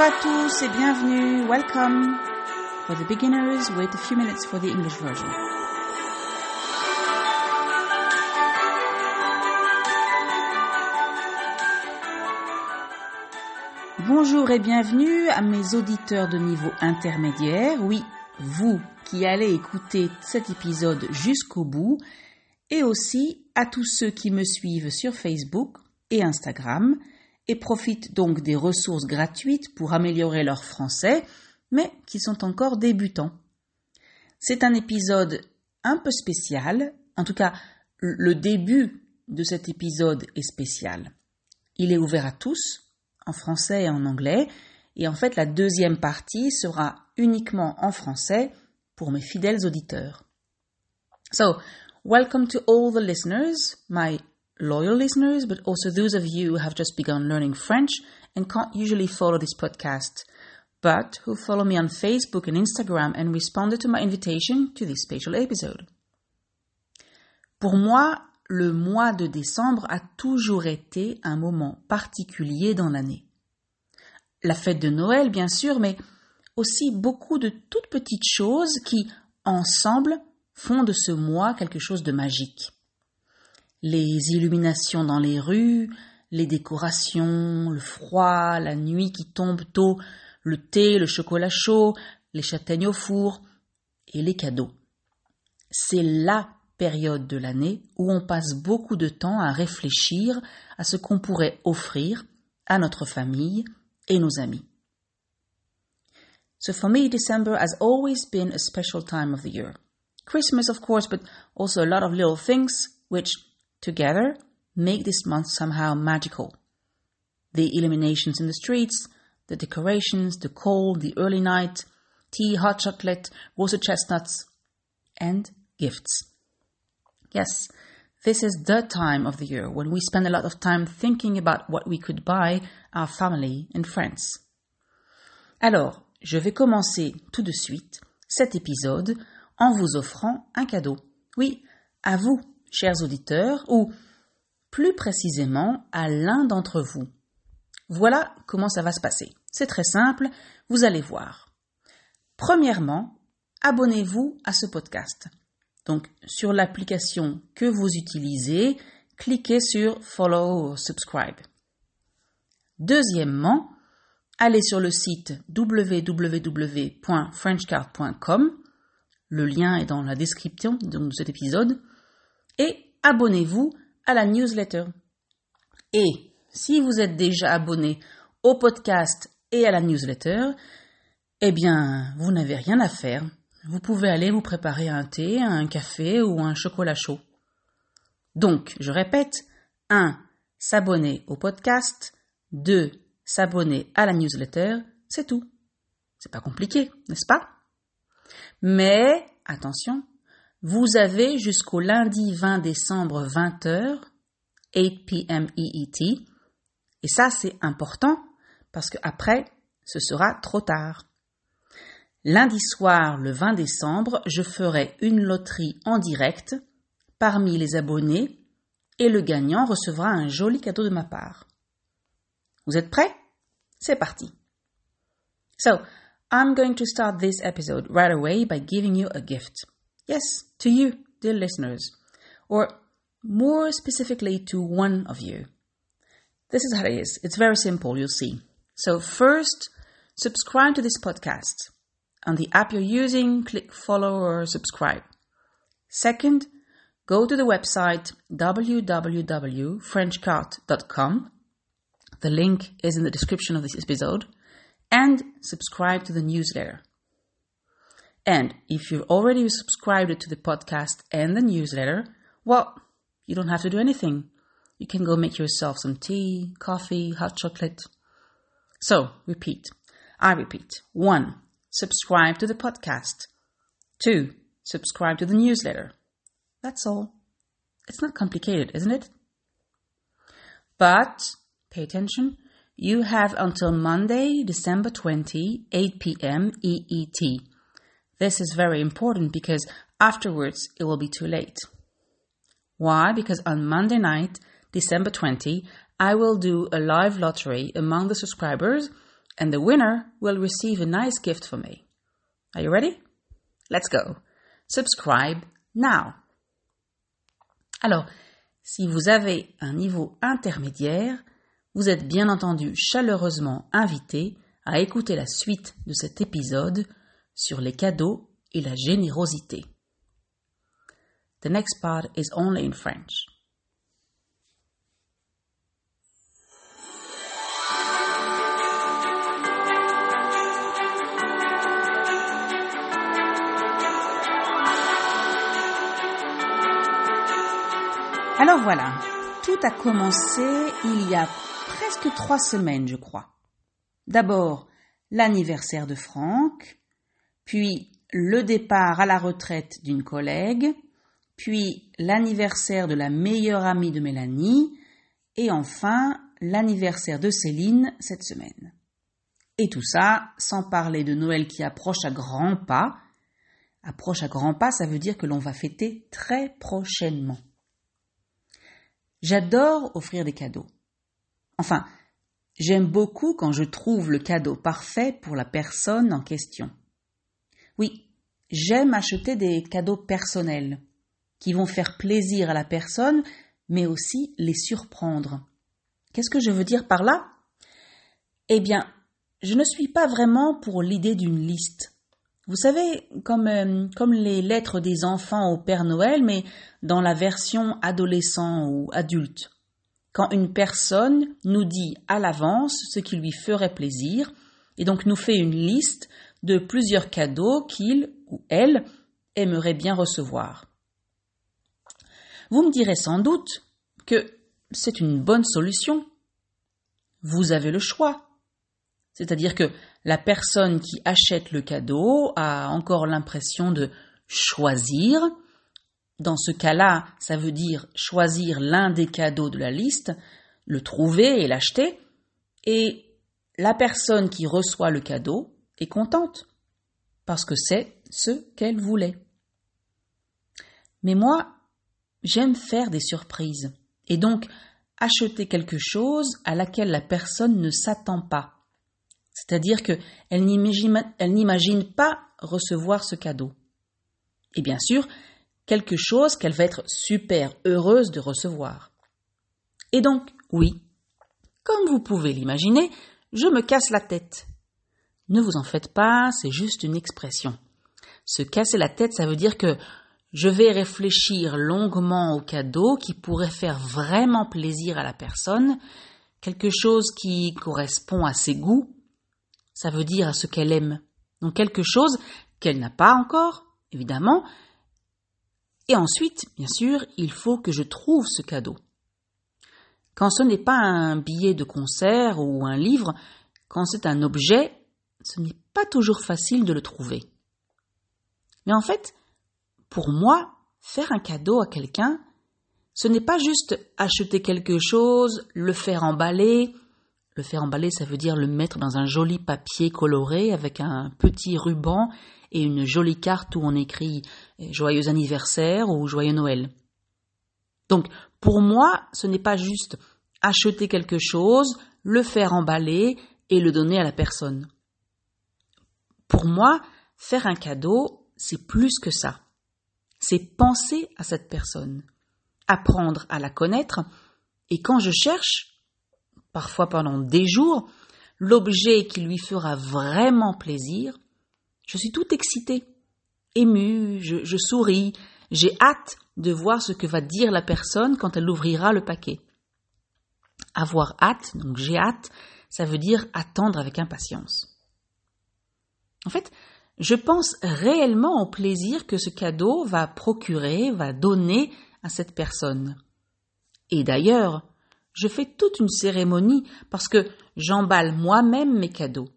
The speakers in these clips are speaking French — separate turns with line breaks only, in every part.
Bonjour à tous et bienvenue. Welcome for the beginners. Wait a few minutes for the English version. Bonjour et bienvenue à mes auditeurs de niveau intermédiaire. Oui, vous qui allez écouter cet épisode jusqu'au bout et aussi à tous ceux qui me suivent sur Facebook et Instagram et profitent donc des ressources gratuites pour améliorer leur français, mais qui sont encore débutants. C'est un épisode un peu spécial, en tout cas le début de cet épisode est spécial. Il est ouvert à tous, en français et en anglais, et en fait la deuxième partie sera uniquement en français pour mes fidèles auditeurs. So, welcome to all the listeners, my loyal listeners, but also those of you who have just begun learning French and can't usually follow this podcast, but who follow me on Facebook and Instagram and responded to my invitation to this special episode. Pour moi, le mois de décembre a toujours été un moment particulier dans l'année. La fête de Noël, bien sûr, mais aussi beaucoup de toutes petites choses qui, ensemble, font de ce mois quelque chose de magique les illuminations dans les rues, les décorations, le froid, la nuit qui tombe tôt, le thé, le chocolat chaud, les châtaignes au four et les cadeaux. C'est la période de l'année où on passe beaucoup de temps à réfléchir à ce qu'on pourrait offrir à notre famille et nos amis. So for me, December has always been a special time of the year. Christmas, of course, but also a lot of little things which together make this month somehow magical. The illuminations in the streets, the decorations, the cold, the early night, tea, hot chocolate, roasted chestnuts, and gifts. Yes, this is the time of the year when we spend a lot of time thinking about what we could buy our family and friends. Alors, je vais commencer tout de suite cet épisode en vous offrant un cadeau. Oui, à vous, chers auditeurs, ou plus précisément à l'un d'entre vous. Voilà comment ça va se passer. C'est très simple, vous allez voir. Premièrement, abonnez-vous à ce podcast. Donc, sur l'application que vous utilisez, cliquez sur Follow ou Subscribe. Deuxièmement, allez sur le site www.frenchcard.com. Le lien est dans la description de cet épisode et abonnez-vous à la newsletter. Et si vous êtes déjà abonné au podcast et à la newsletter, eh bien, vous n'avez rien à faire. Vous pouvez aller vous préparer un thé, un café ou un chocolat chaud. Donc, je répète, 1. S'abonner au podcast. 2. S'abonner à la newsletter. C'est tout. C'est pas compliqué, n'est-ce pas? Mais, attention, vous avez jusqu'au lundi 20 décembre 20h, 8 p.m. EET, et ça c'est important parce que après ce sera trop tard. Lundi soir, le 20 décembre, je ferai une loterie en direct parmi les abonnés et le gagnant recevra un joli cadeau de ma part. Vous êtes prêts? C'est parti. So, I'm going to start this episode right away by giving you a gift. Yes, to you, dear listeners, or more specifically to one of you. This is how it is. It's very simple, you'll see. So, first, subscribe to this podcast. On the app you're using, click follow or subscribe. Second, go to the website www.frenchcart.com. The link is in the description of this episode. And subscribe to the newsletter. And if you've already subscribed to the podcast and the newsletter, well, you don't have to do anything. You can go make yourself some tea, coffee, hot chocolate. So, repeat. I repeat. One, subscribe to the podcast. Two, subscribe to the newsletter. That's all. It's not complicated, isn't it? But, pay attention, you have until Monday, December 20, 8 p.m. EET this is very important because afterwards it will be too late. Why? Because on Monday night, December 20, I will do a live lottery among the subscribers and the winner will receive a nice gift from me. Are you ready? Let's go. Subscribe now. Alors, si vous avez un niveau intermédiaire, vous êtes bien entendu chaleureusement invité à écouter la suite de cet épisode sur les cadeaux et la générosité. The next part is only in French. Alors voilà, tout a commencé il y a presque trois semaines, je crois. D'abord, l'anniversaire de Franck, puis le départ à la retraite d'une collègue, puis l'anniversaire de la meilleure amie de Mélanie, et enfin l'anniversaire de Céline cette semaine. Et tout ça sans parler de Noël qui approche à grands pas. Approche à grands pas, ça veut dire que l'on va fêter très prochainement. J'adore offrir des cadeaux. Enfin, j'aime beaucoup quand je trouve le cadeau parfait pour la personne en question. Oui, j'aime acheter des cadeaux personnels qui vont faire plaisir à la personne, mais aussi les surprendre. Qu'est-ce que je veux dire par là? Eh bien, je ne suis pas vraiment pour l'idée d'une liste. Vous savez, comme, euh, comme les lettres des enfants au Père Noël, mais dans la version adolescent ou adulte. Quand une personne nous dit à l'avance ce qui lui ferait plaisir, et donc nous fait une liste de plusieurs cadeaux qu'il ou elle aimerait bien recevoir. Vous me direz sans doute que c'est une bonne solution. Vous avez le choix. C'est-à-dire que la personne qui achète le cadeau a encore l'impression de choisir. Dans ce cas-là, ça veut dire choisir l'un des cadeaux de la liste, le trouver et l'acheter. Et la personne qui reçoit le cadeau est contente parce que c'est ce qu'elle voulait. Mais moi, j'aime faire des surprises et donc acheter quelque chose à laquelle la personne ne s'attend pas. C'est-à-dire qu'elle n'imagine pas recevoir ce cadeau. Et bien sûr, quelque chose qu'elle va être super heureuse de recevoir. Et donc, oui, comme vous pouvez l'imaginer, je me casse la tête. Ne vous en faites pas, c'est juste une expression. Se casser la tête, ça veut dire que je vais réfléchir longuement au cadeau qui pourrait faire vraiment plaisir à la personne, quelque chose qui correspond à ses goûts, ça veut dire à ce qu'elle aime. Donc quelque chose qu'elle n'a pas encore, évidemment. Et ensuite, bien sûr, il faut que je trouve ce cadeau. Quand ce n'est pas un billet de concert ou un livre, quand c'est un objet, ce n'est pas toujours facile de le trouver. Mais en fait, pour moi, faire un cadeau à quelqu'un, ce n'est pas juste acheter quelque chose, le faire emballer, le faire emballer, ça veut dire le mettre dans un joli papier coloré avec un petit ruban et une jolie carte où on écrit Joyeux anniversaire ou Joyeux Noël. Donc, pour moi, ce n'est pas juste acheter quelque chose, le faire emballer et le donner à la personne. Pour moi, faire un cadeau, c'est plus que ça. C'est penser à cette personne, apprendre à la connaître, et quand je cherche, parfois pendant des jours, l'objet qui lui fera vraiment plaisir, je suis tout excitée, émue, je, souris, j'ai hâte de voir ce que va dire la personne quand elle ouvrira le paquet. Avoir hâte, donc j'ai hâte, ça veut dire attendre avec impatience. En fait, je pense réellement au plaisir que ce cadeau va procurer, va donner à cette personne. Et d'ailleurs, je fais toute une cérémonie parce que j'emballe moi-même mes cadeaux.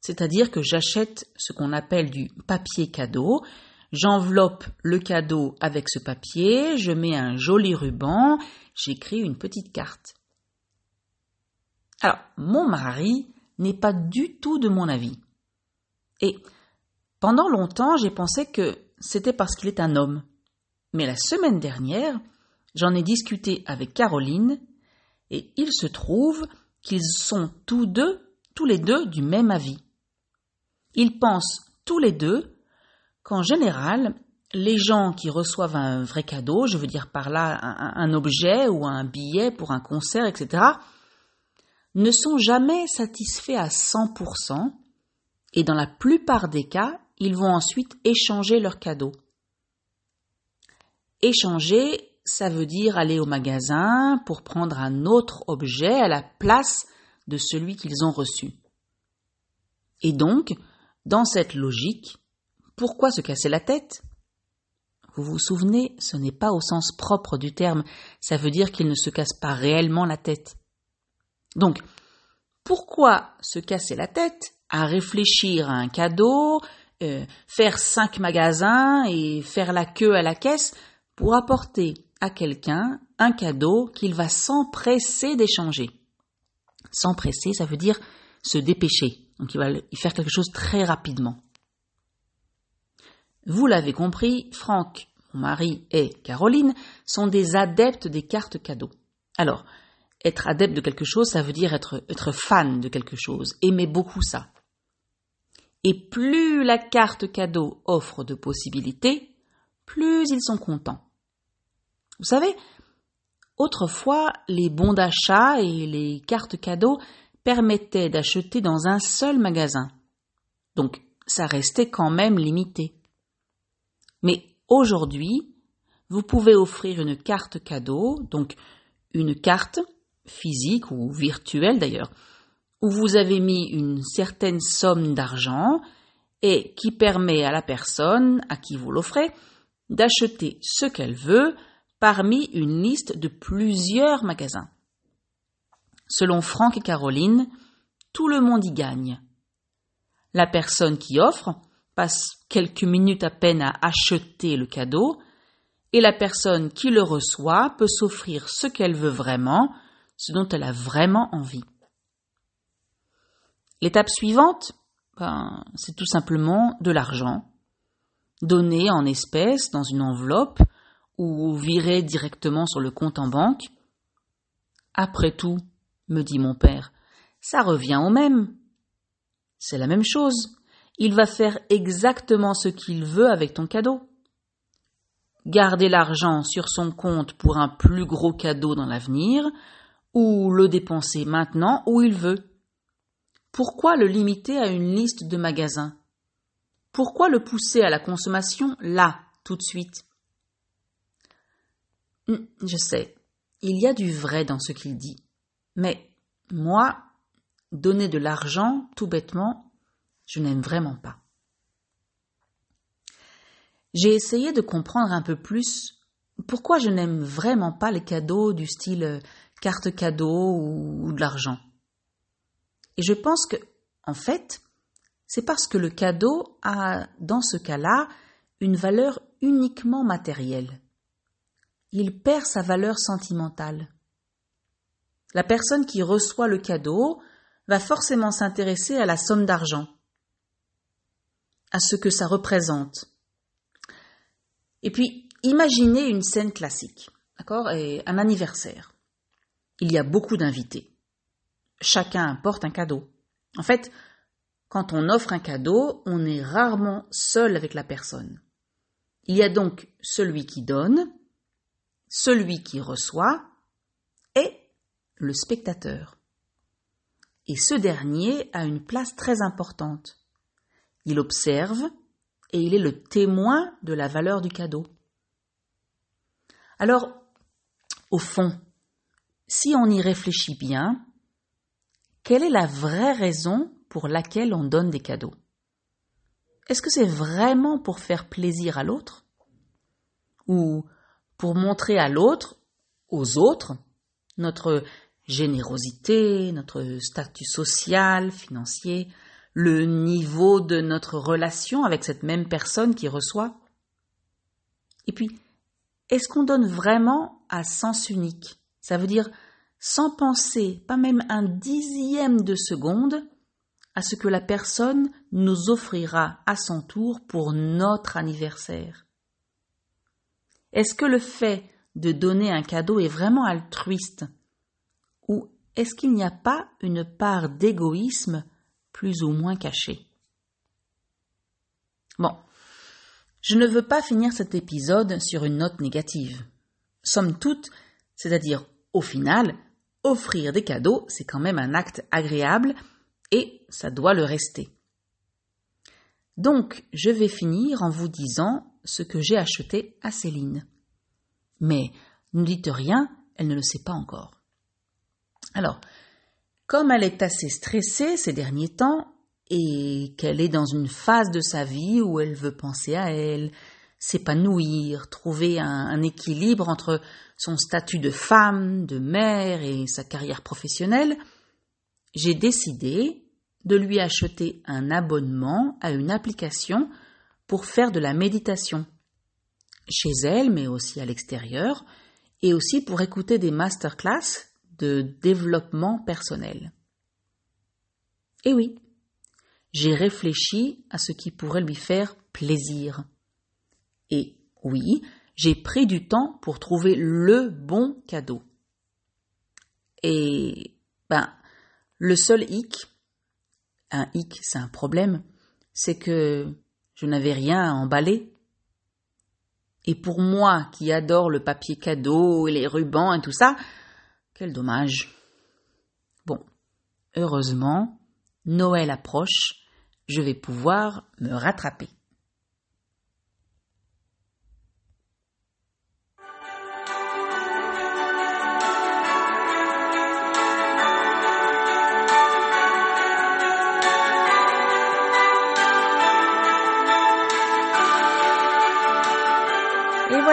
C'est-à-dire que j'achète ce qu'on appelle du papier cadeau, j'enveloppe le cadeau avec ce papier, je mets un joli ruban, j'écris une petite carte. Alors, mon mari n'est pas du tout de mon avis. Et pendant longtemps, j'ai pensé que c'était parce qu'il est un homme. Mais la semaine dernière, j'en ai discuté avec Caroline et il se trouve qu'ils sont tous deux tous les deux du même avis. Ils pensent tous les deux qu'en général, les gens qui reçoivent un vrai cadeau, je veux dire par là un, objet ou un billet pour un concert, etc., ne sont jamais satisfaits à 100% et dans la plupart des cas, ils vont ensuite échanger leur cadeau. Échanger, ça veut dire aller au magasin pour prendre un autre objet à la place de celui qu'ils ont reçu. Et donc, dans cette logique, pourquoi se casser la tête? Vous vous souvenez, ce n'est pas au sens propre du terme, ça veut dire qu'il ne se casse pas réellement la tête. Donc, pourquoi se casser la tête? À réfléchir à un cadeau, euh, faire cinq magasins et faire la queue à la caisse pour apporter à quelqu'un un cadeau qu'il va s'empresser d'échanger. S'empresser, ça veut dire se dépêcher. Donc il va y faire quelque chose très rapidement. Vous l'avez compris, Franck, mon mari et Caroline sont des adeptes des cartes cadeaux. Alors, être adepte de quelque chose, ça veut dire être, être fan de quelque chose, aimer beaucoup ça. Et plus la carte cadeau offre de possibilités, plus ils sont contents. Vous savez, autrefois, les bons d'achat et les cartes cadeaux permettaient d'acheter dans un seul magasin. Donc, ça restait quand même limité. Mais aujourd'hui, vous pouvez offrir une carte cadeau, donc une carte physique ou virtuelle d'ailleurs, vous avez mis une certaine somme d'argent et qui permet à la personne à qui vous l'offrez d'acheter ce qu'elle veut parmi une liste de plusieurs magasins. Selon Franck et Caroline, tout le monde y gagne. La personne qui offre passe quelques minutes à peine à acheter le cadeau, et la personne qui le reçoit peut s'offrir ce qu'elle veut vraiment, ce dont elle a vraiment envie. L'étape suivante, ben, c'est tout simplement de l'argent, donné en espèces dans une enveloppe ou viré directement sur le compte en banque. Après tout, me dit mon père, ça revient au même. C'est la même chose. Il va faire exactement ce qu'il veut avec ton cadeau. Garder l'argent sur son compte pour un plus gros cadeau dans l'avenir, ou le dépenser maintenant où il veut. Pourquoi le limiter à une liste de magasins? Pourquoi le pousser à la consommation là, tout de suite? Hum, Je sais, il y a du vrai dans ce qu'il dit. Mais moi, donner de l'argent, tout bêtement, je n'aime vraiment pas. J'ai essayé de comprendre un peu plus pourquoi je n'aime vraiment pas les cadeaux du style carte cadeau ou de l'argent. Et je pense que, en fait, c'est parce que le cadeau a, dans ce cas-là, une valeur uniquement matérielle. Il perd sa valeur sentimentale. La personne qui reçoit le cadeau va forcément s'intéresser à la somme d'argent, à ce que ça représente. Et puis, imaginez une scène classique, d'accord, un anniversaire. Il y a beaucoup d'invités chacun apporte un cadeau. En fait, quand on offre un cadeau, on est rarement seul avec la personne. Il y a donc celui qui donne, celui qui reçoit et le spectateur. Et ce dernier a une place très importante. Il observe et il est le témoin de la valeur du cadeau. Alors, au fond, si on y réfléchit bien, quelle est la vraie raison pour laquelle on donne des cadeaux? Est-ce que c'est vraiment pour faire plaisir à l'autre? Ou pour montrer à l'autre, aux autres, notre générosité, notre statut social, financier, le niveau de notre relation avec cette même personne qui reçoit? Et puis, est-ce qu'on donne vraiment à sens unique? Ça veut dire sans penser, pas même un dixième de seconde, à ce que la personne nous offrira à son tour pour notre anniversaire. Est-ce que le fait de donner un cadeau est vraiment altruiste? Ou est-ce qu'il n'y a pas une part d'égoïsme plus ou moins cachée? Bon, je ne veux pas finir cet épisode sur une note négative. Somme toute, c'est-à-dire au final, offrir des cadeaux, c'est quand même un acte agréable et ça doit le rester. Donc, je vais finir en vous disant ce que j'ai acheté à Céline. Mais ne dites rien, elle ne le sait pas encore. Alors, comme elle est assez stressée ces derniers temps et qu'elle est dans une phase de sa vie où elle veut penser à elle, s'épanouir, trouver un, équilibre entre son statut de femme, de mère et sa carrière professionnelle, j'ai décidé de lui acheter un abonnement à une application pour faire de la méditation. Chez elle, mais aussi à l'extérieur, et aussi pour écouter des masterclass de développement personnel. Et oui, j'ai réfléchi à ce qui pourrait lui faire plaisir. Et oui, j'ai pris du temps pour trouver le bon cadeau. Et ben, le seul hic, un hic, c'est un problème, c'est que je n'avais rien à emballer. Et pour moi qui adore le papier cadeau et les rubans et tout ça, quel dommage. Bon, heureusement, Noël approche, je vais pouvoir me rattraper.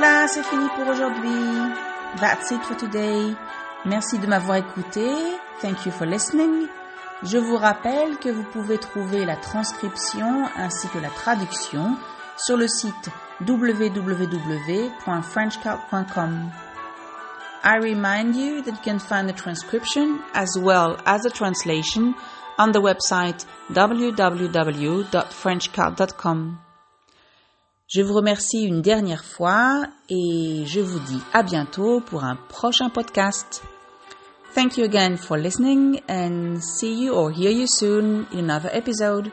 Voilà, c'est fini pour aujourd'hui. That's it for today. Merci de m'avoir écouté. Thank you for listening. Je vous rappelle que vous pouvez trouver la transcription ainsi que la traduction sur le site www.frenchcard.com. I remind you that you can find the transcription as well as the translation on the website www.frenchcard.com. Je vous remercie une dernière fois et je vous dis à bientôt pour un prochain podcast. Thank you again for listening and see you or hear you soon in another episode.